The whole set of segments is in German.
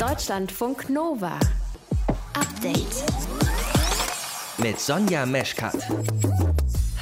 Deutschlandfunk Nova. Update. Mit Sonja Meschkat.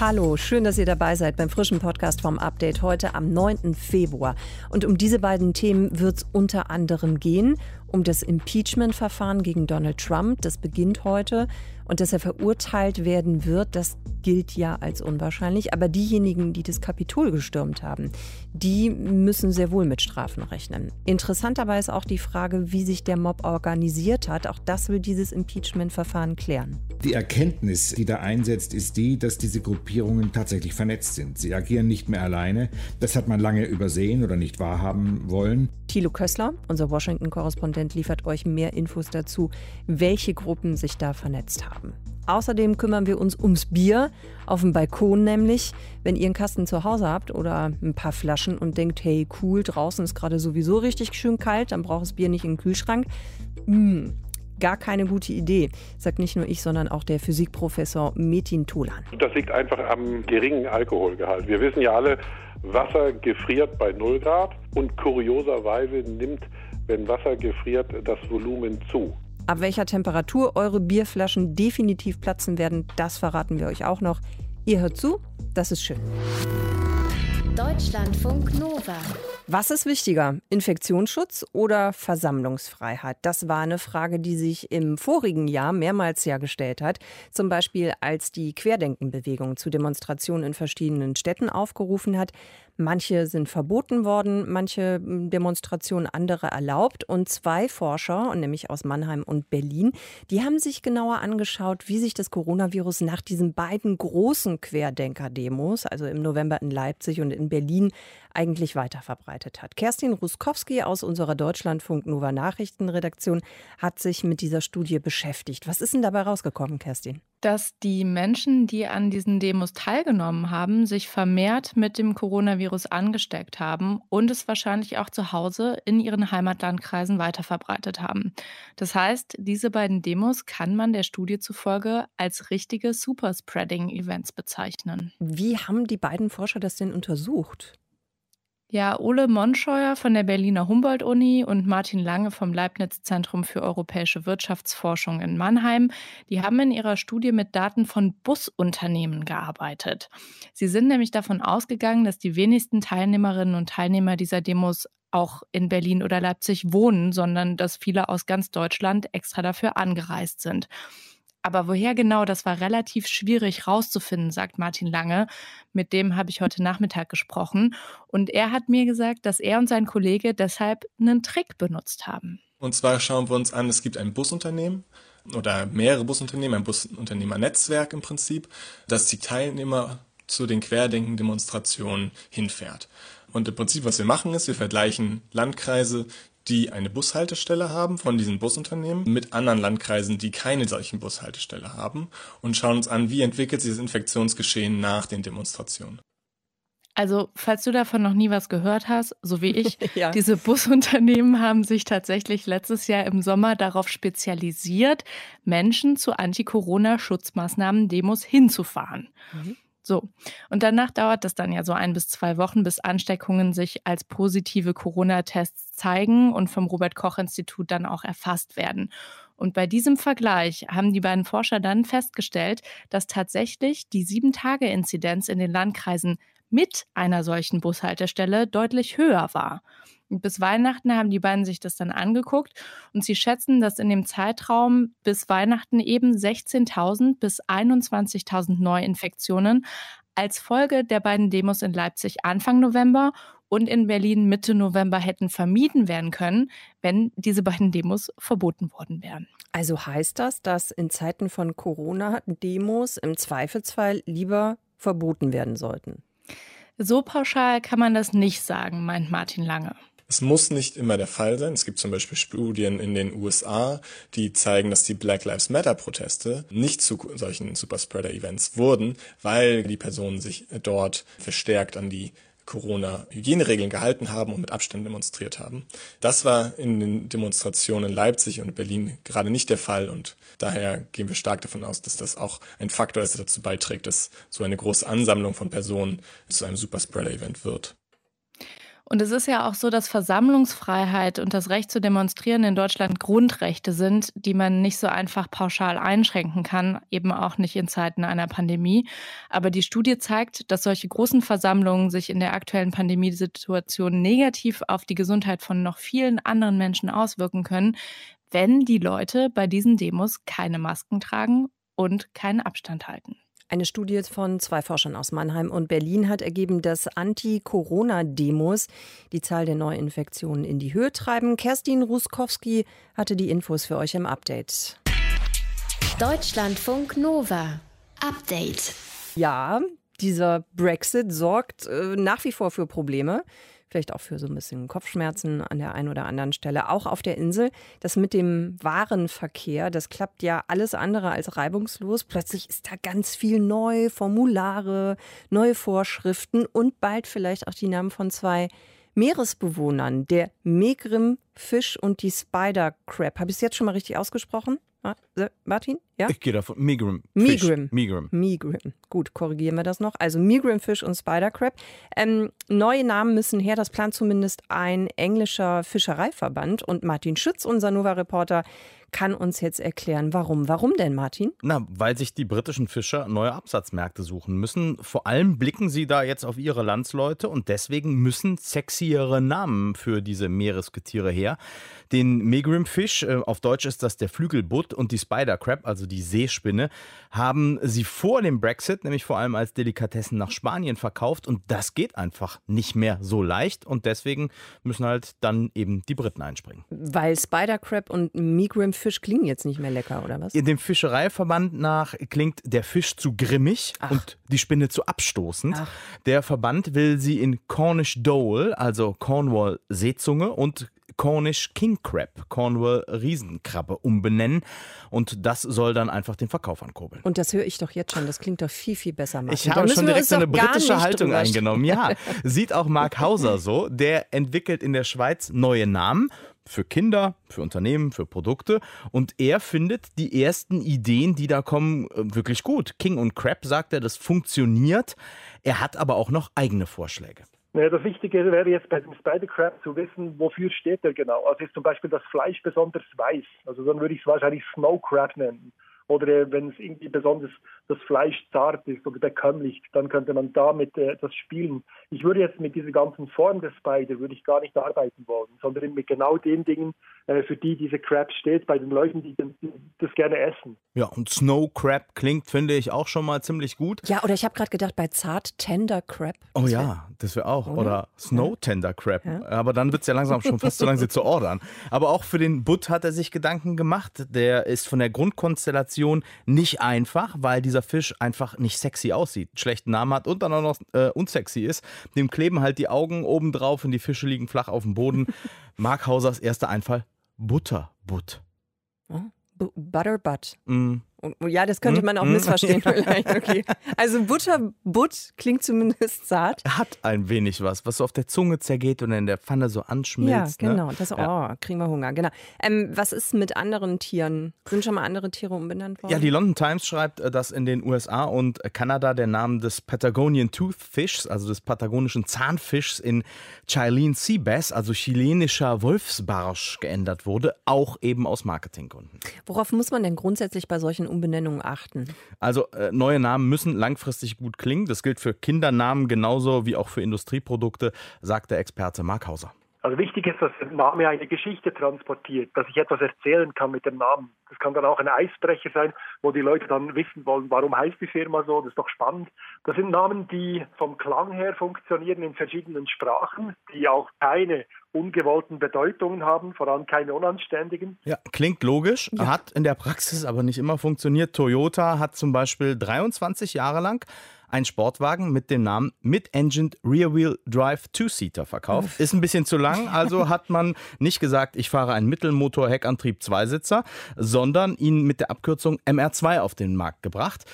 Hallo, schön, dass ihr dabei seid beim frischen Podcast vom Update heute am 9. Februar. Und um diese beiden Themen wird es unter anderem gehen. Um das Impeachment-Verfahren gegen Donald Trump, das beginnt heute. Und dass er verurteilt werden wird, das gilt ja als unwahrscheinlich. Aber diejenigen, die das Kapitol gestürmt haben, die müssen sehr wohl mit Strafen rechnen. Interessant dabei ist auch die Frage, wie sich der Mob organisiert hat. Auch das will dieses Impeachment-Verfahren klären. Die Erkenntnis, die da einsetzt, ist die, dass diese Gruppierungen tatsächlich vernetzt sind. Sie agieren nicht mehr alleine. Das hat man lange übersehen oder nicht wahrhaben wollen. Thilo Kössler, unser Washington-Korrespondent, liefert euch mehr Infos dazu, welche Gruppen sich da vernetzt haben. Außerdem kümmern wir uns ums Bier, auf dem Balkon nämlich. Wenn ihr einen Kasten zu Hause habt oder ein paar Flaschen und denkt, hey cool, draußen ist gerade sowieso richtig schön kalt, dann braucht das Bier nicht in den Kühlschrank. Mmh, gar keine gute Idee, sagt nicht nur ich, sondern auch der Physikprofessor Metin Tolan. Das liegt einfach am geringen Alkoholgehalt. Wir wissen ja alle, Wasser gefriert bei 0 Grad und kurioserweise nimmt, wenn Wasser gefriert, das Volumen zu. Ab welcher Temperatur eure Bierflaschen definitiv platzen werden, das verraten wir euch auch noch. Ihr hört zu, das ist schön. Deutschlandfunk Nova. Was ist wichtiger, Infektionsschutz oder Versammlungsfreiheit? Das war eine Frage, die sich im vorigen Jahr mehrmals ja gestellt hat. Zum Beispiel, als die Querdenkenbewegung zu Demonstrationen in verschiedenen Städten aufgerufen hat. Manche sind verboten worden, manche hm, Demonstrationen, andere erlaubt. Und zwei Forscher, nämlich aus Mannheim und Berlin, die haben sich genauer angeschaut, wie sich das Coronavirus nach diesen beiden großen Querdenker-Demos, also im November in Leipzig und in Berlin, eigentlich weiter verbreitet hat. Kerstin Ruskowski aus unserer Deutschlandfunk Nova Nachrichtenredaktion hat sich mit dieser Studie beschäftigt. Was ist denn dabei rausgekommen, Kerstin? Dass die Menschen, die an diesen Demos teilgenommen haben, sich vermehrt mit dem Coronavirus angesteckt haben und es wahrscheinlich auch zu Hause in ihren Heimatlandkreisen weiterverbreitet haben. Das heißt, diese beiden Demos kann man der Studie zufolge als richtige Superspreading-Events bezeichnen. Wie haben die beiden Forscher das denn untersucht? Ja, Ole Monscheuer von der Berliner Humboldt-Uni und Martin Lange vom Leibniz-Zentrum für europäische Wirtschaftsforschung in Mannheim, die haben in ihrer Studie mit Daten von Busunternehmen gearbeitet. Sie sind nämlich davon ausgegangen, dass die wenigsten Teilnehmerinnen und Teilnehmer dieser Demos auch in Berlin oder Leipzig wohnen, sondern dass viele aus ganz Deutschland extra dafür angereist sind. Aber woher genau, das war relativ schwierig rauszufinden, sagt Martin Lange. Mit dem habe ich heute Nachmittag gesprochen. Und er hat mir gesagt, dass er und sein Kollege deshalb einen Trick benutzt haben. Und zwar schauen wir uns an, es gibt ein Busunternehmen oder mehrere Busunternehmen, ein Busunternehmernetzwerk im Prinzip, das die Teilnehmer zu den Querdenken-Demonstrationen hinfährt. Und im Prinzip, was wir machen, ist, wir vergleichen Landkreise, die eine Bushaltestelle haben von diesen Busunternehmen mit anderen Landkreisen, die keine solchen Bushaltestelle haben und schauen uns an, wie entwickelt sich das Infektionsgeschehen nach den Demonstrationen. Also, falls du davon noch nie was gehört hast, so wie ich, ja. diese Busunternehmen haben sich tatsächlich letztes Jahr im Sommer darauf spezialisiert, Menschen zu Anti-Corona-Schutzmaßnahmen-Demos hinzufahren. Mhm. So. Und danach dauert das dann ja so ein bis zwei Wochen, bis Ansteckungen sich als positive Corona-Tests zeigen und vom Robert-Koch-Institut dann auch erfasst werden. Und bei diesem Vergleich haben die beiden Forscher dann festgestellt, dass tatsächlich die Sieben-Tage-Inzidenz in den Landkreisen mit einer solchen Bushaltestelle deutlich höher war. Und bis Weihnachten haben die beiden sich das dann angeguckt und sie schätzen, dass in dem Zeitraum bis Weihnachten eben 16.000 bis 21.000 Neuinfektionen als Folge der beiden Demos in Leipzig Anfang November und in Berlin Mitte November hätten vermieden werden können, wenn diese beiden Demos verboten worden wären. Also heißt das, dass in Zeiten von Corona Demos im Zweifelsfall lieber verboten werden sollten? So pauschal kann man das nicht sagen, meint Martin Lange. Es muss nicht immer der Fall sein. Es gibt zum Beispiel Studien in den USA, die zeigen, dass die Black Lives Matter Proteste nicht zu solchen Superspreader-Events wurden, weil die Personen sich dort verstärkt an die Corona-Hygieneregeln gehalten haben und mit Abstand demonstriert haben. Das war in den Demonstrationen in Leipzig und Berlin gerade nicht der Fall und daher gehen wir stark davon aus, dass das auch ein Faktor ist, der dazu beiträgt, dass so eine große Ansammlung von Personen zu einem Superspreader-Event wird. Und es ist ja auch so, dass Versammlungsfreiheit und das Recht zu demonstrieren in Deutschland Grundrechte sind, die man nicht so einfach pauschal einschränken kann, eben auch nicht in Zeiten einer Pandemie. Aber die Studie zeigt, dass solche großen Versammlungen sich in der aktuellen Pandemiesituation negativ auf die Gesundheit von noch vielen anderen Menschen auswirken können, wenn die Leute bei diesen Demos keine Masken tragen und keinen Abstand halten. Eine Studie von zwei Forschern aus Mannheim und Berlin hat ergeben, dass Anti-Corona-Demos die Zahl der Neuinfektionen in die Höhe treiben. Kerstin Ruskowski hatte die Infos für euch im Update. Deutschlandfunk Nova. Update. Ja, dieser Brexit sorgt äh, nach wie vor für Probleme vielleicht auch für so ein bisschen Kopfschmerzen an der einen oder anderen Stelle, auch auf der Insel. Das mit dem Warenverkehr, das klappt ja alles andere als reibungslos. Plötzlich ist da ganz viel neu, Formulare, neue Vorschriften und bald vielleicht auch die Namen von zwei Meeresbewohnern, der Megrim Fisch und die Spider Crab. Habe ich es jetzt schon mal richtig ausgesprochen? Martin? Ja? Ich gehe davon. Migrim. Migrim. Migrim. Migrim. Gut, korrigieren wir das noch. Also Migrim Fish und Spider Crab. Ähm, neue Namen müssen her. Das plant zumindest ein englischer Fischereiverband. Und Martin Schütz, unser Nova-Reporter, kann uns jetzt erklären, warum. Warum denn, Martin? Na, weil sich die britischen Fischer neue Absatzmärkte suchen müssen. Vor allem blicken sie da jetzt auf ihre Landsleute und deswegen müssen sexiere Namen für diese Meeresgetiere her. Den Megrim-Fisch, äh, auf Deutsch ist das der Flügelbutt, und die Spider-Crab, also die Seespinne, haben sie vor dem Brexit nämlich vor allem als Delikatessen nach Spanien verkauft und das geht einfach nicht mehr so leicht und deswegen müssen halt dann eben die Briten einspringen. Weil Spider-Crab und Megrim Fisch klingen jetzt nicht mehr lecker, oder was? In dem Fischereiverband nach klingt der Fisch zu grimmig Ach. und die Spinne zu abstoßend. Ach. Der Verband will sie in Cornish Dole, also Cornwall Seezunge und Cornish King Crab, Cornwall Riesenkrabbe, umbenennen. Und das soll dann einfach den Verkauf ankurbeln. Und das höre ich doch jetzt schon. Das klingt doch viel, viel besser. Martin. Ich habe schon direkt so eine britische Haltung eingenommen. Ja, sieht auch Mark Hauser so. Der entwickelt in der Schweiz neue Namen für Kinder, für Unternehmen, für Produkte. Und er findet die ersten Ideen, die da kommen, äh, wirklich gut. King und Crab sagt er, das funktioniert. Er hat aber auch noch eigene Vorschläge. Ja, das Wichtige wäre jetzt bei dem Spider Crab zu wissen, wofür steht er genau. Also ist zum Beispiel das Fleisch besonders weiß. Also dann würde ich es wahrscheinlich Snow Crab nennen. Oder wenn es irgendwie besonders das Fleisch zart ist oder bekömmlich, dann könnte man damit äh, das spielen. Ich würde jetzt mit dieser ganzen Form des Spider würde ich gar nicht arbeiten wollen, sondern mit genau den Dingen, äh, für die diese Crab steht, bei den Leuten, die, die das gerne essen. Ja, und Snow Crab klingt, finde ich, auch schon mal ziemlich gut. Ja, oder ich habe gerade gedacht, bei Zart Tender Crab. Oh ja, das wäre auch. Oder, oder Snow Tender Crab. Ja. Aber dann wird es ja langsam schon fast zu lang, sie zu ordern. Aber auch für den Butt hat er sich Gedanken gemacht. Der ist von der Grundkonstellation nicht einfach, weil dieser Fisch einfach nicht sexy aussieht, schlechten Namen hat und dann auch noch äh, unsexy ist. Dem kleben halt die Augen oben drauf und die Fische liegen flach auf dem Boden. Mark Hausers erster Einfall: Butterbutt. Oh, Butterbutt. Mm. Ja, das könnte man auch mm. missverstehen vielleicht. Okay. Also Butterbutt klingt zumindest zart. Hat ein wenig was, was so auf der Zunge zergeht und in der Pfanne so anschmilzt. Ja, genau. Ne? Das, oh, ja. kriegen wir Hunger. Genau. Ähm, was ist mit anderen Tieren? Sind schon mal andere Tiere umbenannt worden? Ja, die London Times schreibt, äh, dass in den USA und Kanada der Name des Patagonian Toothfish, also des patagonischen Zahnfischs in Chilean Sea Bass, also chilenischer Wolfsbarsch, geändert wurde, auch eben aus Marketinggründen. Worauf muss man denn grundsätzlich bei solchen Umbenennungen achten? Also äh, neue Namen müssen langfristig gut klingen. Das gilt für Kindernamen genauso wie auch für Industrieprodukte, sagt der Experte Mark Hauser. Also wichtig ist, dass der Name eine Geschichte transportiert, dass ich etwas erzählen kann mit dem Namen. Das kann dann auch ein Eisbrecher sein, wo die Leute dann wissen wollen, warum heißt die Firma so, das ist doch spannend. Das sind Namen, die vom Klang her funktionieren in verschiedenen Sprachen, die auch keine ungewollten Bedeutungen haben, vor allem keine unanständigen. Ja, klingt logisch, ja. hat in der Praxis aber nicht immer funktioniert. Toyota hat zum Beispiel 23 Jahre lang ein Sportwagen mit dem Namen Mid-Engined Rear-Wheel Drive Two-Seater verkauft. Ist ein bisschen zu lang, also hat man nicht gesagt, ich fahre einen Mittelmotor-Heckantrieb Zweisitzer, sondern ihn mit der Abkürzung MR2 auf den Markt gebracht.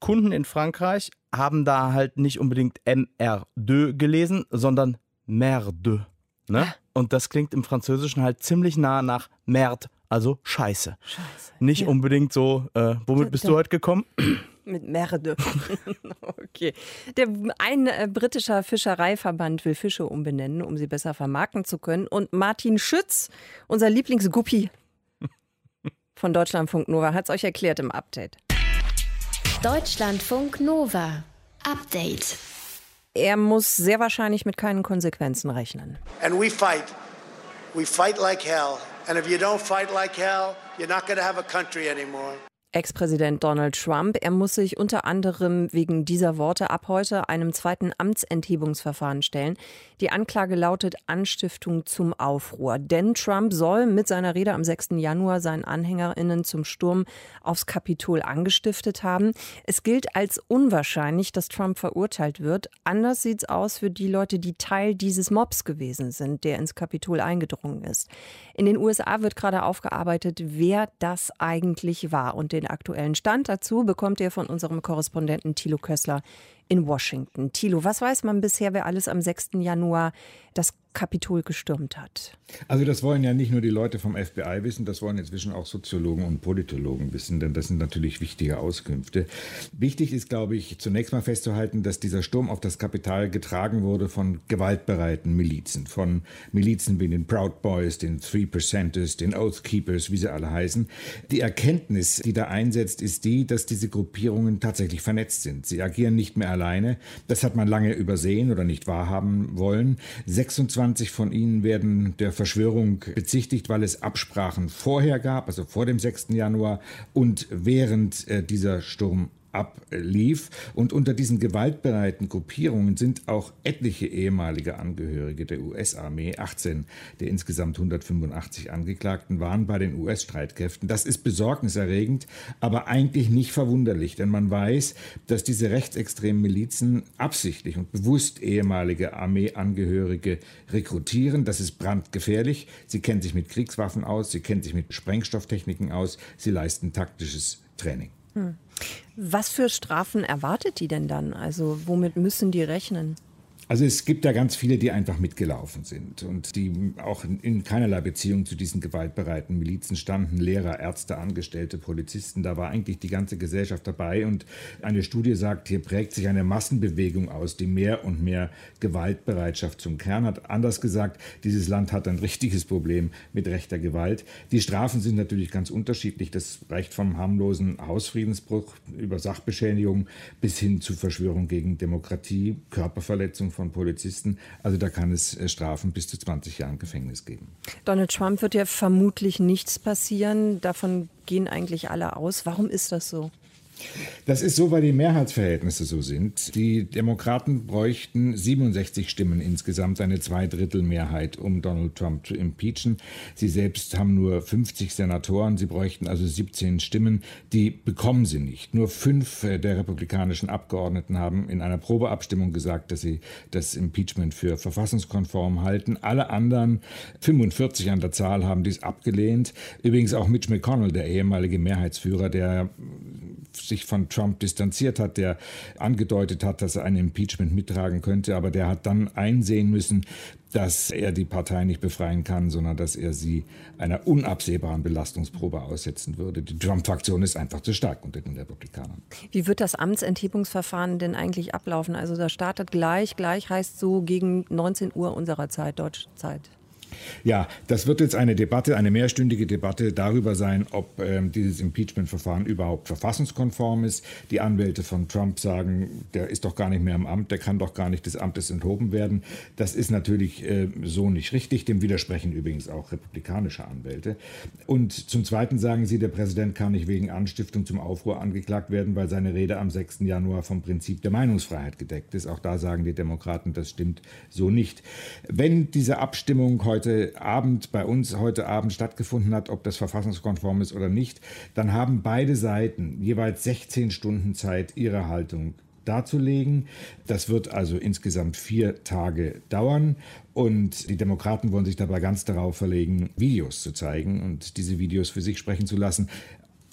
Kunden in Frankreich haben da halt nicht unbedingt MR2 gelesen, sondern Merde. Ne? Und das klingt im Französischen halt ziemlich nah nach Merde, also Scheiße. Scheiße. Nicht ja. unbedingt so, äh, womit bist du heute gekommen? Mit Merde. Okay. Der, ein äh, britischer Fischereiverband will Fische umbenennen, um sie besser vermarkten zu können. Und Martin Schütz, unser Lieblingsguppi von Deutschlandfunk Nova, hat es euch erklärt im Update. Deutschlandfunk Nova. Update. Er muss sehr wahrscheinlich mit keinen Konsequenzen rechnen. And we fight. We fight like hell. And if you don't fight like hell, you're not going to have a country anymore. Ex-Präsident Donald Trump. Er muss sich unter anderem wegen dieser Worte ab heute einem zweiten Amtsenthebungsverfahren stellen. Die Anklage lautet Anstiftung zum Aufruhr. Denn Trump soll mit seiner Rede am 6. Januar seinen AnhängerInnen zum Sturm aufs Kapitol angestiftet haben. Es gilt als unwahrscheinlich, dass Trump verurteilt wird. Anders sieht es aus für die Leute, die Teil dieses Mobs gewesen sind, der ins Kapitol eingedrungen ist. In den USA wird gerade aufgearbeitet, wer das eigentlich war. Und den aktuellen Stand. Dazu bekommt ihr von unserem Korrespondenten Thilo Kössler in Washington. Thilo, was weiß man bisher, wer alles am 6. Januar das Kapitol gestürmt hat? Also das wollen ja nicht nur die Leute vom FBI wissen, das wollen inzwischen auch Soziologen und Politologen wissen, denn das sind natürlich wichtige Auskünfte. Wichtig ist, glaube ich, zunächst mal festzuhalten, dass dieser Sturm auf das Kapital getragen wurde von gewaltbereiten Milizen, von Milizen wie den Proud Boys, den Three Percenters, den Oath Keepers, wie sie alle heißen. Die Erkenntnis, die da einsetzt, ist die, dass diese Gruppierungen tatsächlich vernetzt sind. Sie agieren nicht mehr alleine. Das hat man lange übersehen oder nicht wahrhaben wollen. 26 von ihnen werden der Verschwörung bezichtigt, weil es Absprachen vorher gab, also vor dem 6. Januar und während äh, dieser Sturm ablief. Und unter diesen gewaltbereiten Gruppierungen sind auch etliche ehemalige Angehörige der US-Armee. 18 der insgesamt 185 Angeklagten waren bei den US-Streitkräften. Das ist besorgniserregend, aber eigentlich nicht verwunderlich, denn man weiß, dass diese rechtsextremen Milizen absichtlich und bewusst ehemalige Armeeangehörige rekrutieren. Das ist brandgefährlich. Sie kennen sich mit Kriegswaffen aus, sie kennen sich mit Sprengstofftechniken aus, sie leisten taktisches Training. Hm. Was für Strafen erwartet die denn dann? Also womit müssen die rechnen? Also es gibt da ganz viele, die einfach mitgelaufen sind und die auch in keinerlei Beziehung zu diesen gewaltbereiten Milizen standen. Lehrer, Ärzte, Angestellte, Polizisten, da war eigentlich die ganze Gesellschaft dabei. Und eine Studie sagt, hier prägt sich eine Massenbewegung aus, die mehr und mehr Gewaltbereitschaft zum Kern hat. Anders gesagt, dieses Land hat ein richtiges Problem mit rechter Gewalt. Die Strafen sind natürlich ganz unterschiedlich. Das reicht vom harmlosen Hausfriedensbruch über Sachbeschädigung bis hin zu Verschwörung gegen Demokratie, Körperverletzung von Polizisten. Also da kann es äh, Strafen bis zu 20 Jahren Gefängnis geben. Donald Trump wird ja vermutlich nichts passieren. Davon gehen eigentlich alle aus. Warum ist das so? Das ist so, weil die Mehrheitsverhältnisse so sind. Die Demokraten bräuchten 67 Stimmen insgesamt, eine Zweidrittelmehrheit, um Donald Trump zu impeachen. Sie selbst haben nur 50 Senatoren. Sie bräuchten also 17 Stimmen. Die bekommen sie nicht. Nur fünf äh, der republikanischen Abgeordneten haben in einer Probeabstimmung gesagt, dass sie das Impeachment für verfassungskonform halten. Alle anderen, 45 an der Zahl, haben dies abgelehnt. Übrigens auch Mitch McConnell, der ehemalige Mehrheitsführer, der sich von Trump distanziert hat, der angedeutet hat, dass er ein Impeachment mittragen könnte, aber der hat dann einsehen müssen, dass er die Partei nicht befreien kann, sondern dass er sie einer unabsehbaren Belastungsprobe aussetzen würde. Die Trump-Fraktion ist einfach zu stark unter den Republikanern. Wie wird das Amtsenthebungsverfahren denn eigentlich ablaufen? Also das startet gleich, gleich heißt so gegen 19 Uhr unserer Zeit, deutsche Zeit. Ja, das wird jetzt eine Debatte, eine mehrstündige Debatte darüber sein, ob ähm, dieses Impeachment-Verfahren überhaupt verfassungskonform ist. Die Anwälte von Trump sagen, der ist doch gar nicht mehr im Amt, der kann doch gar nicht des Amtes enthoben werden. Das ist natürlich äh, so nicht richtig. Dem widersprechen übrigens auch republikanische Anwälte. Und zum Zweiten sagen sie, der Präsident kann nicht wegen Anstiftung zum Aufruhr angeklagt werden, weil seine Rede am 6. Januar vom Prinzip der Meinungsfreiheit gedeckt ist. Auch da sagen die Demokraten, das stimmt so nicht. Wenn diese Abstimmung heute heute Abend bei uns heute Abend stattgefunden hat, ob das verfassungskonform ist oder nicht, dann haben beide Seiten jeweils 16 Stunden Zeit, ihre Haltung darzulegen. Das wird also insgesamt vier Tage dauern. Und die Demokraten wollen sich dabei ganz darauf verlegen, Videos zu zeigen und diese Videos für sich sprechen zu lassen.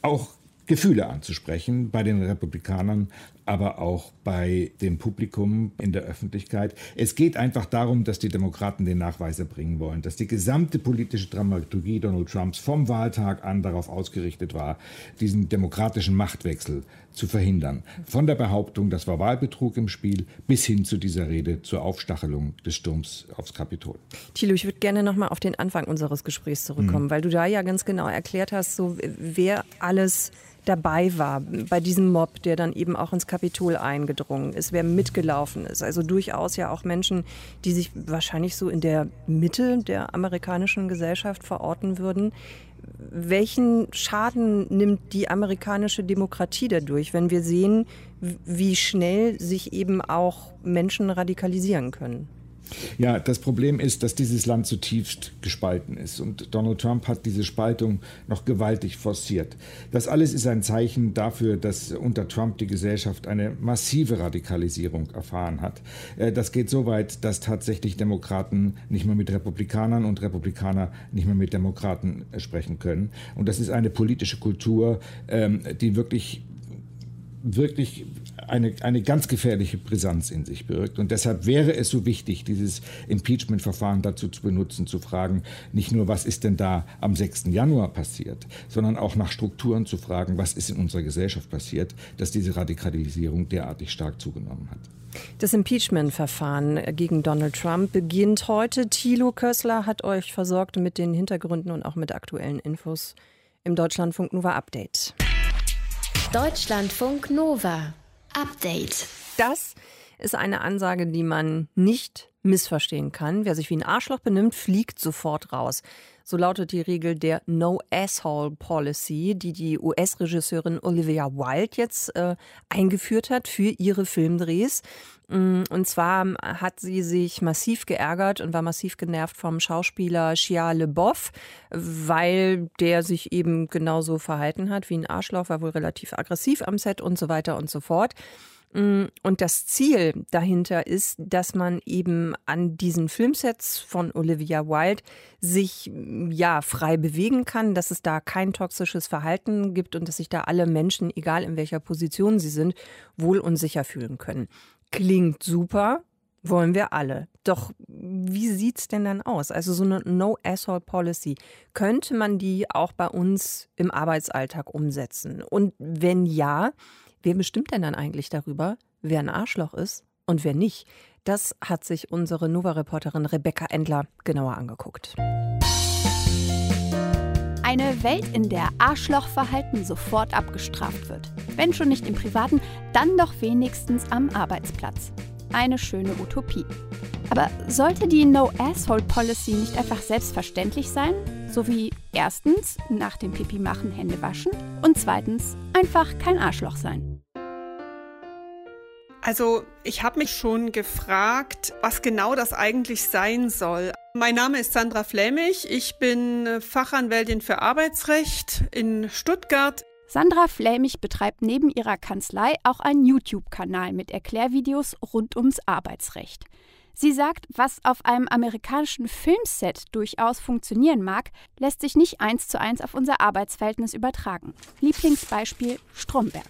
Auch Gefühle anzusprechen bei den Republikanern, aber auch bei dem Publikum in der Öffentlichkeit. Es geht einfach darum, dass die Demokraten den Nachweis erbringen wollen, dass die gesamte politische Dramaturgie Donald Trumps vom Wahltag an darauf ausgerichtet war, diesen demokratischen Machtwechsel zu verhindern. Von der Behauptung, das war Wahlbetrug im Spiel, bis hin zu dieser Rede zur Aufstachelung des Sturms aufs Kapitol. Thilo, ich würde gerne noch mal auf den Anfang unseres Gesprächs zurückkommen, mhm. weil du da ja ganz genau erklärt hast, so wer alles dabei war bei diesem Mob, der dann eben auch ins Kapitol eingedrungen ist, wer mitgelaufen ist. Also durchaus ja auch Menschen, die sich wahrscheinlich so in der Mitte der amerikanischen Gesellschaft verorten würden. Welchen Schaden nimmt die amerikanische Demokratie dadurch, wenn wir sehen, wie schnell sich eben auch Menschen radikalisieren können? Ja, das Problem ist, dass dieses Land zutiefst gespalten ist. Und Donald Trump hat diese Spaltung noch gewaltig forciert. Das alles ist ein Zeichen dafür, dass unter Trump die Gesellschaft eine massive Radikalisierung erfahren hat. Äh, das geht so weit, dass tatsächlich Demokraten nicht mehr mit Republikanern und Republikaner nicht mehr mit Demokraten äh, sprechen können. Und das ist eine politische Kultur, ähm, die wirklich wirklich eine, eine ganz gefährliche Brisanz in sich birgt. Und deshalb wäre es so wichtig, dieses Impeachment-Verfahren dazu zu benutzen, zu fragen, nicht nur, was ist denn da am 6. Januar passiert, sondern auch nach Strukturen zu fragen, was ist in unserer Gesellschaft passiert, dass diese Radikalisierung derartig stark zugenommen hat. Das Impeachment-Verfahren gegen Donald Trump beginnt heute. Thilo Kössler hat euch versorgt mit den Hintergründen und auch mit aktuellen Infos im Deutschlandfunk Nova Update. Deutschlandfunk Nova. Update. Das ist eine Ansage, die man nicht missverstehen kann. Wer sich wie ein Arschloch benimmt, fliegt sofort raus. So lautet die Regel der No Asshole Policy, die die US-Regisseurin Olivia Wilde jetzt äh, eingeführt hat für ihre Filmdrehs. Mm, und zwar hat sie sich massiv geärgert und war massiv genervt vom Schauspieler Shia LeBoff, weil der sich eben genauso verhalten hat wie ein Arschloch, war wohl relativ aggressiv am Set und so weiter und so fort. Mm, und das Ziel dahinter ist, dass man eben an diesen Filmsets von Olivia Wilde sich ja frei bewegen kann, dass es da kein toxisches Verhalten gibt und dass sich da alle Menschen, egal in welcher Position sie sind, wohl und sicher fühlen können. Klingt super, wollen wir alle. Doch wie sieht es denn dann aus? Also so eine No-Asshole-Policy, könnte man die auch bei uns im Arbeitsalltag umsetzen? Und wenn ja, Wer bestimmt denn dann eigentlich darüber, wer ein Arschloch ist und wer nicht? Das hat sich unsere Nova-Reporterin Rebecca Endler genauer angeguckt. Eine Welt, in der Arschlochverhalten sofort abgestraft wird. Wenn schon nicht im Privaten, dann doch wenigstens am Arbeitsplatz. Eine schöne Utopie. Aber sollte die No-Asshole-Policy nicht einfach selbstverständlich sein? So wie erstens nach dem Pipi machen Hände waschen und zweitens einfach kein Arschloch sein. Also ich habe mich schon gefragt, was genau das eigentlich sein soll. Mein Name ist Sandra Flämig, ich bin Fachanwältin für Arbeitsrecht in Stuttgart. Sandra Flämig betreibt neben ihrer Kanzlei auch einen YouTube-Kanal mit Erklärvideos rund ums Arbeitsrecht. Sie sagt, was auf einem amerikanischen Filmset durchaus funktionieren mag, lässt sich nicht eins zu eins auf unser Arbeitsverhältnis übertragen. Lieblingsbeispiel Stromberg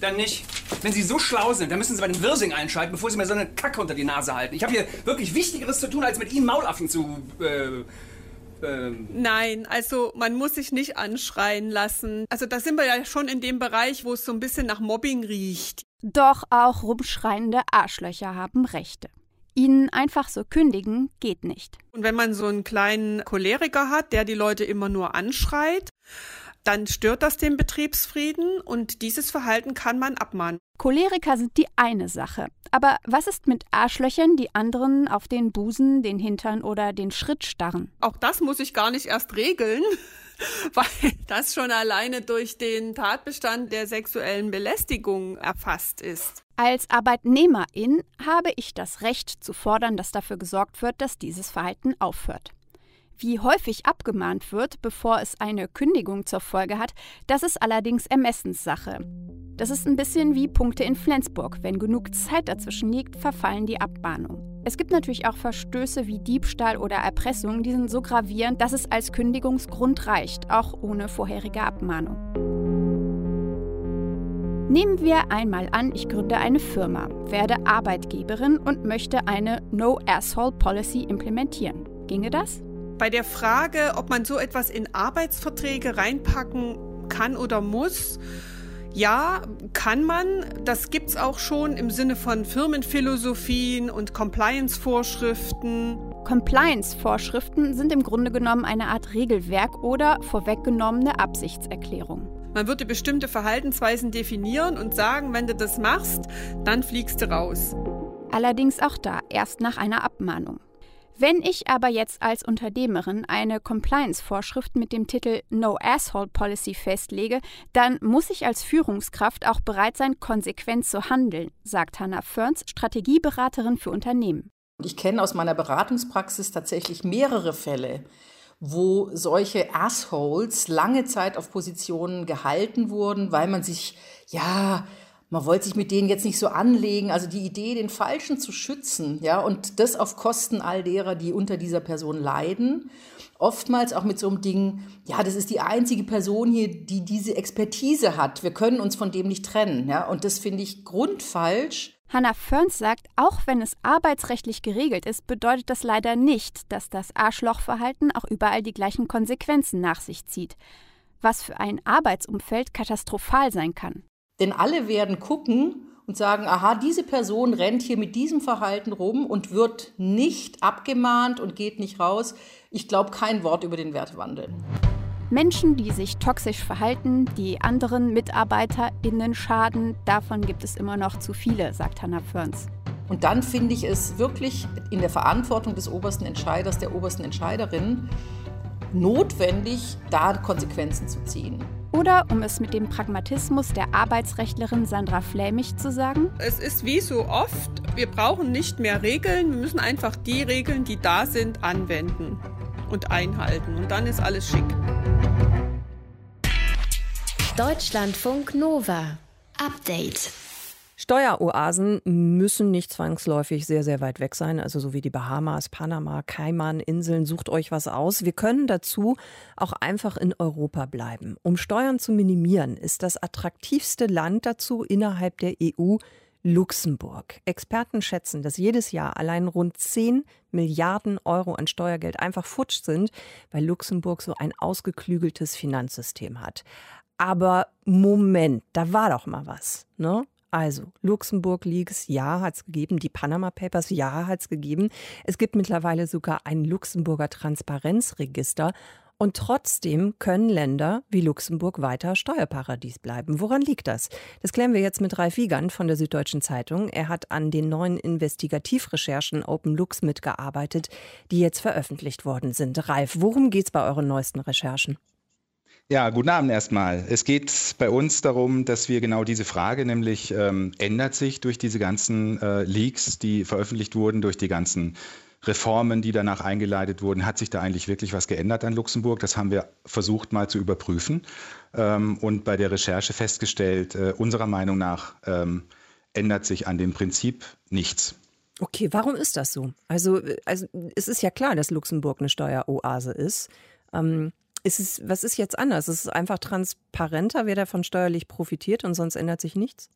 dann nicht. Wenn Sie so schlau sind, dann müssen Sie bei den Wirsing einschalten, bevor Sie mir so eine Kacke unter die Nase halten. Ich habe hier wirklich Wichtigeres zu tun, als mit Ihnen Maulaffen zu. Äh, ähm. Nein, also man muss sich nicht anschreien lassen. Also da sind wir ja schon in dem Bereich, wo es so ein bisschen nach Mobbing riecht. Doch auch rumschreiende Arschlöcher haben Rechte. Ihnen einfach so kündigen geht nicht. Und wenn man so einen kleinen Choleriker hat, der die Leute immer nur anschreit, dann stört das den Betriebsfrieden und dieses Verhalten kann man abmahnen. Choleriker sind die eine Sache. Aber was ist mit Arschlöchern, die anderen auf den Busen, den Hintern oder den Schritt starren? Auch das muss ich gar nicht erst regeln, weil das schon alleine durch den Tatbestand der sexuellen Belästigung erfasst ist. Als Arbeitnehmerin habe ich das Recht zu fordern, dass dafür gesorgt wird, dass dieses Verhalten aufhört. Wie häufig abgemahnt wird, bevor es eine Kündigung zur Folge hat, das ist allerdings Ermessenssache. Das ist ein bisschen wie Punkte in Flensburg. Wenn genug Zeit dazwischen liegt, verfallen die Abmahnungen. Es gibt natürlich auch Verstöße wie Diebstahl oder Erpressung, die sind so gravierend, dass es als Kündigungsgrund reicht, auch ohne vorherige Abmahnung. Nehmen wir einmal an, ich gründe eine Firma, werde Arbeitgeberin und möchte eine No-Asshole-Policy implementieren. Ginge das? Bei der Frage, ob man so etwas in Arbeitsverträge reinpacken kann oder muss, ja, kann man. Das gibt es auch schon im Sinne von Firmenphilosophien und Compliance-Vorschriften. Compliance-Vorschriften sind im Grunde genommen eine Art Regelwerk oder vorweggenommene Absichtserklärung. Man würde bestimmte Verhaltensweisen definieren und sagen, wenn du das machst, dann fliegst du raus. Allerdings auch da erst nach einer Abmahnung. Wenn ich aber jetzt als Unternehmerin eine Compliance-Vorschrift mit dem Titel No Asshole Policy festlege, dann muss ich als Führungskraft auch bereit sein, konsequent zu handeln, sagt Hannah Ferns, Strategieberaterin für Unternehmen. Ich kenne aus meiner Beratungspraxis tatsächlich mehrere Fälle, wo solche Assholes lange Zeit auf Positionen gehalten wurden, weil man sich, ja, man wollte sich mit denen jetzt nicht so anlegen. Also die Idee, den Falschen zu schützen, ja, und das auf Kosten all derer, die unter dieser Person leiden. Oftmals auch mit so einem Ding, ja, das ist die einzige Person hier, die diese Expertise hat. Wir können uns von dem nicht trennen, ja. Und das finde ich grundfalsch. Hannah Ferns sagt, auch wenn es arbeitsrechtlich geregelt ist, bedeutet das leider nicht, dass das Arschlochverhalten auch überall die gleichen Konsequenzen nach sich zieht, was für ein Arbeitsumfeld katastrophal sein kann. Denn alle werden gucken und sagen, aha, diese Person rennt hier mit diesem Verhalten rum und wird nicht abgemahnt und geht nicht raus. Ich glaube kein Wort über den Wertewandel. Menschen, die sich toxisch verhalten, die anderen MitarbeiterInnen schaden, davon gibt es immer noch zu viele, sagt Hannah Ferns. Und dann finde ich es wirklich in der Verantwortung des obersten Entscheiders, der obersten Entscheiderin, notwendig, da Konsequenzen zu ziehen. Oder um es mit dem Pragmatismus der Arbeitsrechtlerin Sandra Flämig zu sagen? Es ist wie so oft, wir brauchen nicht mehr Regeln, wir müssen einfach die Regeln, die da sind, anwenden und einhalten. Und dann ist alles schick. Deutschlandfunk Nova. Update. Steueroasen müssen nicht zwangsläufig sehr, sehr weit weg sein, also so wie die Bahamas, Panama, Kaiman-Inseln. Sucht euch was aus. Wir können dazu auch einfach in Europa bleiben. Um Steuern zu minimieren, ist das attraktivste Land dazu innerhalb der EU Luxemburg. Experten schätzen, dass jedes Jahr allein rund 10 Milliarden Euro an Steuergeld einfach futsch sind, weil Luxemburg so ein ausgeklügeltes Finanzsystem hat. Aber Moment, da war doch mal was, ne? Also, Luxemburg Leaks, ja, hat es gegeben. Die Panama Papers, ja, hat es gegeben. Es gibt mittlerweile sogar ein Luxemburger Transparenzregister. Und trotzdem können Länder wie Luxemburg weiter Steuerparadies bleiben. Woran liegt das? Das klären wir jetzt mit Ralf Wiegand von der Süddeutschen Zeitung. Er hat an den neuen Investigativrecherchen Open Lux mitgearbeitet, die jetzt veröffentlicht worden sind. Ralf, worum geht es bei euren neuesten Recherchen? Ja, guten Abend erstmal. Es geht bei uns darum, dass wir genau diese Frage, nämlich ähm, ändert sich durch diese ganzen äh, Leaks, die veröffentlicht wurden, durch die ganzen Reformen, die danach eingeleitet wurden, hat sich da eigentlich wirklich was geändert an Luxemburg? Das haben wir versucht mal zu überprüfen ähm, und bei der Recherche festgestellt, äh, unserer Meinung nach ähm, ändert sich an dem Prinzip nichts. Okay, warum ist das so? Also, äh, also es ist ja klar, dass Luxemburg eine Steueroase ist. Ist es, was ist jetzt anders? Ist es einfach transparenter, wer davon steuerlich profitiert und sonst ändert sich nichts?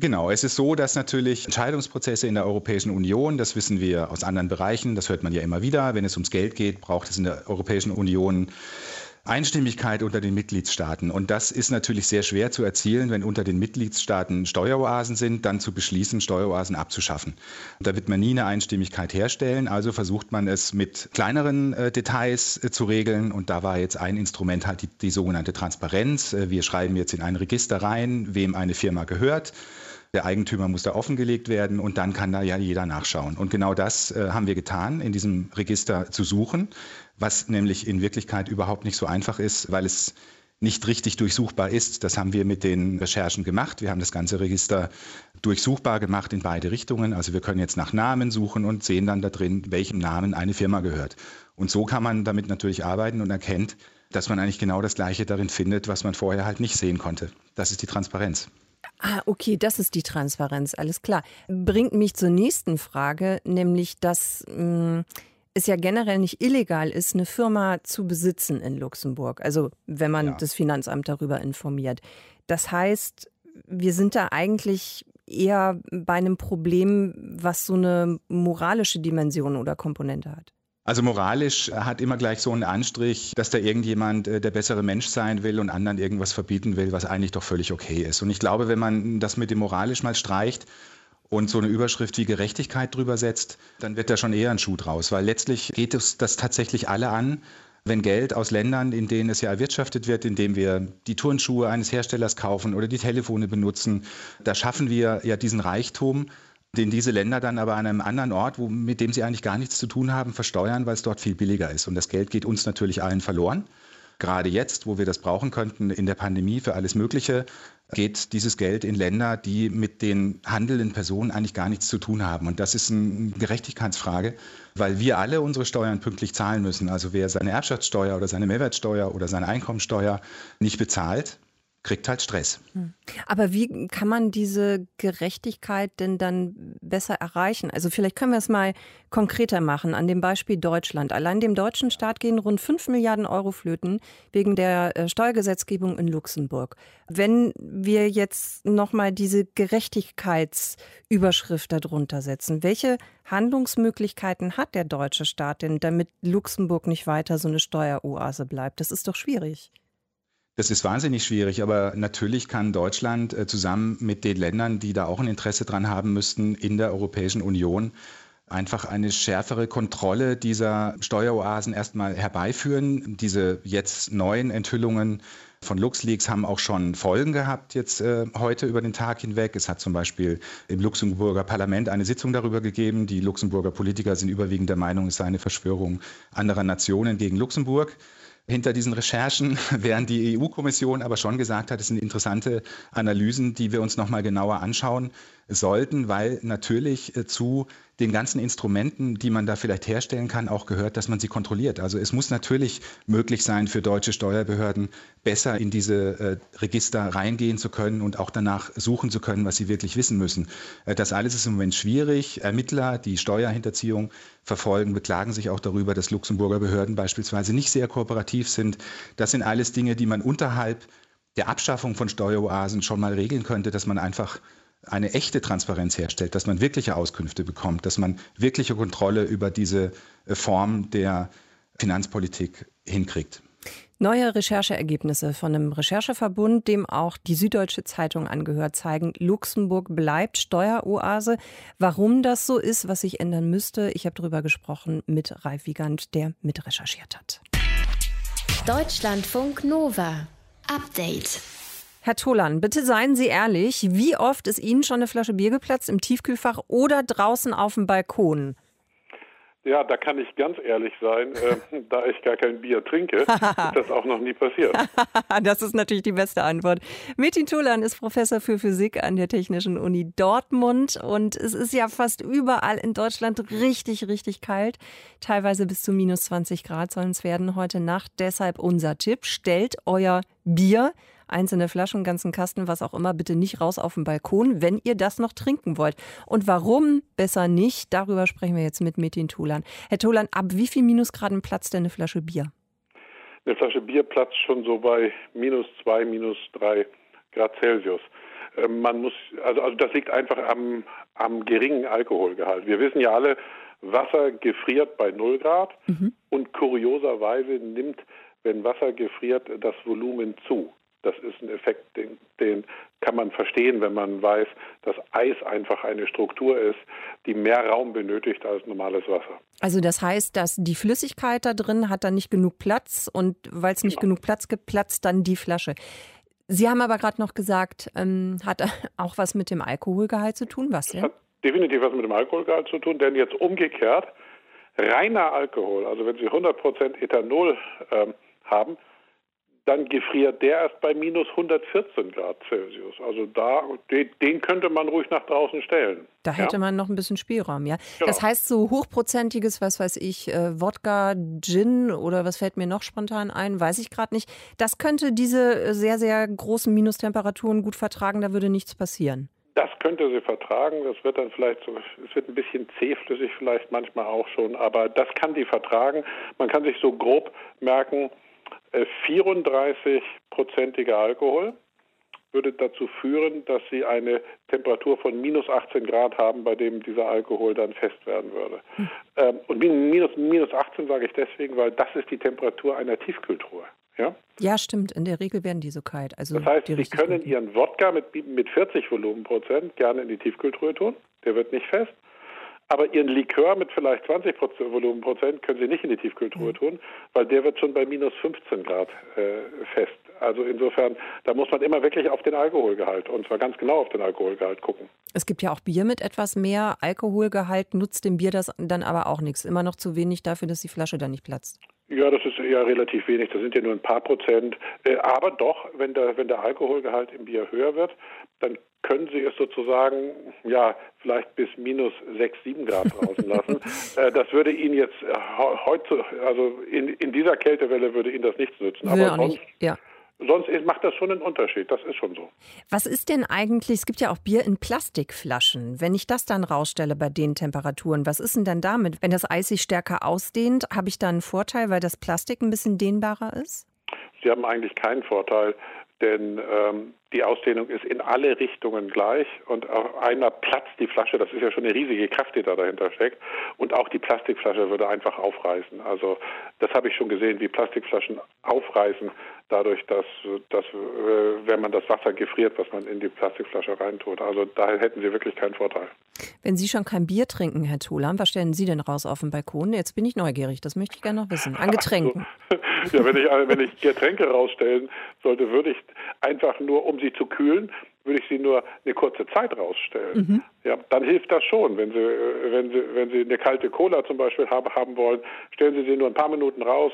Genau, es ist so, dass natürlich Entscheidungsprozesse in der Europäischen Union, das wissen wir aus anderen Bereichen, das hört man ja immer wieder, wenn es ums Geld geht, braucht es in der Europäischen Union Einstimmigkeit unter den Mitgliedstaaten. Und das ist natürlich sehr schwer zu erzielen, wenn unter den Mitgliedstaaten Steueroasen sind, dann zu beschließen, Steueroasen abzuschaffen. Da wird man nie eine Einstimmigkeit herstellen. Also versucht man es mit kleineren äh, Details äh, zu regeln. Und da war jetzt ein Instrument halt die, die sogenannte Transparenz. Äh, wir schreiben jetzt in ein Register rein, wem eine Firma gehört. Der Eigentümer muss da offengelegt werden und dann kann da ja jeder nachschauen. Und genau das äh, haben wir getan, in diesem Register zu suchen, was nämlich in Wirklichkeit überhaupt nicht so einfach ist, weil es nicht richtig durchsuchbar ist. Das haben wir mit den Recherchen gemacht. Wir haben das ganze Register durchsuchbar gemacht in beide Richtungen. Also wir können jetzt nach Namen suchen und sehen dann da drin, welchem Namen eine Firma gehört. Und so kann man damit natürlich arbeiten und erkennt, dass man eigentlich genau das Gleiche darin findet, was man vorher halt nicht sehen konnte. Das ist die Transparenz. Ah, okay, das ist die Transparenz, alles klar. Bringt mich zur nächsten Frage, nämlich dass mh, mm, es ja generell nicht illegal ist, eine Firma zu besitzen in Luxemburg. Also wenn man ja. das Finanzamt darüber informiert. Das heißt, wir sind da eigentlich eher bei einem Problem, was so eine moralische Dimension oder Komponente hat. Also moralisch hat immer gleich so einen Anstrich, dass da irgendjemand äh, der bessere Mensch sein will und anderen irgendwas verbieten will, was eigentlich doch völlig okay ist. Und ich glaube, wenn man das mit dem moralisch mal streicht und so eine Überschrift wie Gerechtigkeit drüber setzt, dann wird da schon eher ein Schuh draus, weil letztlich geht es das tatsächlich alle an, wenn Geld aus Ländern, in denen es ja erwirtschaftet wird, indem wir die Turnschuhe eines Herstellers kaufen oder die Telefone benutzen, da schaffen wir ja diesen Reichtum den diese Länder dann aber an einem anderen Ort, wo, mit dem sie eigentlich gar nichts zu tun haben, versteuern, weil es dort viel billiger ist. Und das Geld geht uns natürlich allen verloren. Gerade jetzt, wo wir das brauchen könnten in der Pandemie für alles Mögliche, geht dieses Geld in Länder, die mit den handelnden Personen eigentlich gar nichts zu tun haben. Und das ist eine Gerechtigkeitsfrage, weil wir alle unsere Steuern pünktlich zahlen müssen. Also wer seine Erbschaftssteuer oder seine Mehrwertsteuer oder seine Einkommensteuer nicht bezahlt, kriegt halt Stress. Hm. Aber wie kann man diese Gerechtigkeit denn dann besser erreichen? Also vielleicht können wir es mal konkreter machen an dem Beispiel Deutschland. Allein dem deutschen Staat gehen rund 5 Milliarden Euro flöten wegen der äh, Steuergesetzgebung in Luxemburg. Wenn wir jetzt nochmal diese Gerechtigkeitsüberschrift darunter setzen, welche Handlungsmöglichkeiten hat der deutsche Staat denn, damit Luxemburg nicht weiter so eine Steueroase bleibt? Das ist doch schwierig. Das ist wahnsinnig schwierig, aber natürlich kann Deutschland äh, zusammen mit den Ländern, die da auch ein Interesse dran haben müssten, in der Europäischen Union einfach eine schärfere Kontrolle dieser Steueroasen erstmal herbeiführen. Diese jetzt neuen Enthüllungen von LuxLeaks haben auch schon Folgen gehabt jetzt äh, heute über den Tag hinweg. Es hat zum Beispiel im Luxemburger Parlament eine Sitzung darüber gegeben. Die Luxemburger Politiker sind überwiegend der Meinung, es sei eine Verschwörung anderer Nationen gegen Luxemburg hinter diesen Recherchen, während die EU-Kommission aber schon gesagt hat, es sind interessante Analysen, die wir uns nochmal genauer anschauen sollten, weil natürlich äh, zu den ganzen Instrumenten, die man da vielleicht herstellen kann, auch gehört, dass man sie kontrolliert. Also es muss natürlich möglich sein für deutsche Steuerbehörden, besser in diese äh, Register reingehen zu können und auch danach suchen zu können, was sie wirklich wissen müssen. Äh, das alles ist im Moment schwierig. Ermittler, die Steuerhinterziehung verfolgen, beklagen sich auch darüber, dass Luxemburger Behörden beispielsweise nicht sehr kooperativ sind. Das sind alles Dinge, die man unterhalb der Abschaffung von Steueroasen schon mal regeln könnte, dass man einfach eine echte Transparenz herstellt, dass man wirkliche Auskünfte bekommt, dass man wirkliche Kontrolle über diese äh, Form der Finanzpolitik hinkriegt. Neue Rechercheergebnisse von einem Rechercheverbund, dem auch die Süddeutsche Zeitung angehört, zeigen, Luxemburg bleibt Steueroase. Warum das so ist, was sich ändern müsste, ich habe darüber gesprochen mit Ralf Wiegand, der mitrecherchiert hat. Deutschlandfunk Nova. Update. Herr Tolan, bitte seien Sie ehrlich, wie oft ist Ihnen schon eine Flasche Bier geplatzt im Tiefkühlfach oder draußen auf dem Balkon? Ja, da kann ich ganz ehrlich sein, äh, da ich gar kein Bier trinke, ist das auch noch nie passiert. das ist natürlich die beste Antwort. Metin Tolan ist Professor für Physik an der Technischen Uni Dortmund und es ist ja fast überall in Deutschland richtig, richtig kalt. Teilweise bis zu minus 20 Grad sollen es werden heute Nacht. Deshalb unser Tipp, stellt euer Bier einzelne Flaschen, ganzen Kasten, was auch immer, bitte nicht raus auf den Balkon, wenn ihr das noch trinken wollt. Und warum besser nicht? Darüber sprechen wir jetzt mit Metin Tulan. Herr Tulan, ab wie viel Minusgraden platzt denn eine Flasche Bier? Eine Flasche Bier platzt schon so bei minus zwei, minus drei Grad Celsius. Ähm, man muss, also, also das liegt einfach am, am geringen Alkoholgehalt. Wir wissen ja alle, Wasser gefriert bei 0 Grad mhm. und kurioserweise nimmt, wenn Wasser gefriert, das Volumen zu. Das ist ein Effekt, den, den, kann man verstehen, wenn man weiß, dass Eis einfach eine Struktur ist, die mehr Raum benötigt als normales Wasser. Also das heißt, dass die Flüssigkeit da drin hat dann nicht genug Platz und weil es nicht genau. genug Platz gibt, platzt dann die Flasche. Sie haben aber gerade noch gesagt, ähm, hat auch was mit dem Alkoholgehalt zu tun. Was denn? Hat definitiv was mit dem Alkoholgehalt zu tun, denn jetzt umgekehrt, reiner Alkohol, also wenn Sie 100% Ethanol ähm, haben, dann gefriert der erst bei minus 114 Grad Celsius. Also da, den, könnte man ruhig nach draußen stellen. Da hätte ja? man noch ein bisschen Spielraum, ja. Genau. Das heißt, so hochprozentiges, was weiß ich, äh, Wodka, Gin oder was fällt mir noch spontan ein, weiß ich gerade nicht. Das könnte diese sehr, sehr großen Minustemperaturen gut vertragen, da würde nichts passieren. Das könnte sie vertragen. Das wird dann vielleicht so, es wird ein bisschen zähflüssig vielleicht manchmal auch schon, aber das kann die vertragen. Man kann sich so grob merken, 34-prozentiger äh, Alkohol würde dazu führen, dass sie eine Temperatur von minus 18 Grad haben, bei dem dieser Alkohol dann fest werden würde. Hm. Ähm, und minus, minus 18 sage ich deswegen, weil das ist die Temperatur einer Tiefkühltruhe. Ja? ja, stimmt. In der Regel werden die so kalt. Also das heißt, Sie können Ihren Wodka mit, mit 40 Volumenprozent gerne in die Tiefkühltruhe tun. Der wird nicht fest. Aber Ihren Likör mit vielleicht 20 Volumenprozent können Sie nicht in die Tiefkühltruhe mhm. tun, weil der wird schon bei minus 15 Grad äh, fest. Also insofern, da muss man immer wirklich auf den Alkoholgehalt und zwar ganz genau auf den Alkoholgehalt gucken. Es gibt ja auch Bier mit etwas mehr Alkoholgehalt, nutzt dem Bier das dann aber auch nichts. Immer noch zu wenig dafür, dass die Flasche dann nicht platzt. Ja, das ist eher relativ wenig. Das sind ja nur ein paar Prozent. Äh, aber doch, wenn der, wenn der Alkoholgehalt im Bier höher wird, dann können Sie es sozusagen, ja, vielleicht bis minus 6, 7 Grad draußen lassen. Äh, das würde Ihnen jetzt heute, also in, in dieser Kältewelle würde Ihnen das nichts nützen. Aber sonst, nicht. Ja. Sonst macht das schon einen Unterschied. Das ist schon so. Was ist denn eigentlich, es gibt ja auch Bier in Plastikflaschen. Wenn ich das dann rausstelle bei den Temperaturen, was ist denn dann damit? Wenn das Eis sich stärker ausdehnt, habe ich dann einen Vorteil, weil das Plastik ein bisschen dehnbarer ist? Sie haben eigentlich keinen Vorteil, denn ähm, die Ausdehnung ist in alle Richtungen gleich und auf einmal platzt die Flasche. Das ist ja schon eine riesige Kraft, die da dahinter steckt. Und auch die Plastikflasche würde einfach aufreißen. Also das habe ich schon gesehen, wie Plastikflaschen aufreißen, dadurch, dass, dass äh, wenn man das Wasser gefriert, was man in die Plastikflasche reintut. Also da hätten Sie wirklich keinen Vorteil. Wenn Sie schon kein Bier trinken, Herr Tholan, was stellen Sie denn raus auf dem Balkon? Jetzt bin ich neugierig, das möchte ich gerne noch wissen. An Getränken. ja, wenn ich, wenn ich Getränke rausstellen sollte, würde ich einfach nur, um sie zu kühlen, würde ich sie nur eine kurze Zeit rausstellen. Mhm. Ja, dann hilft das schon. Wenn Sie, wenn Sie, wenn Sie eine kalte Cola zum Beispiel haben, haben wollen, stellen Sie sie nur ein paar Minuten raus,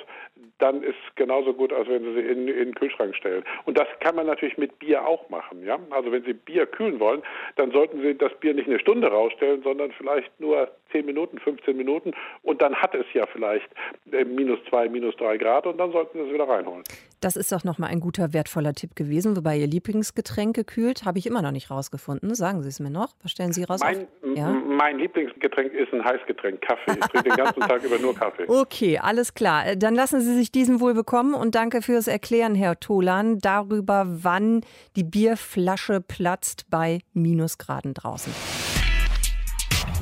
dann ist genauso gut, als wenn Sie sie in, in den Kühlschrank stellen. Und das kann man natürlich mit Bier auch machen. Ja? Also wenn Sie Bier kühlen wollen, dann sollten Sie das Bier nicht eine Stunde rausstellen, sondern vielleicht nur 10 Minuten, 15 Minuten und dann hat es ja vielleicht äh, minus 2, minus 3 Grad und dann sollten Sie es wieder reinholen. Das ist doch nochmal ein guter, wertvoller Tipp gewesen. Wobei Ihr Lieblingsgetränk gekühlt, habe ich immer noch nicht rausgefunden. Sagen Sie es mir noch. Was stellen Sie raus? Mein, ja? mein Lieblingsgetränk ist ein Heißgetränk, Kaffee. Ich trinke den ganzen Tag über nur Kaffee. Okay, alles klar. Äh, dann lassen Sie sich diesen wohl bekommen und danke fürs Erklären, Herr Tolan, darüber, wann die Bierflasche platzt bei Minusgraden draußen.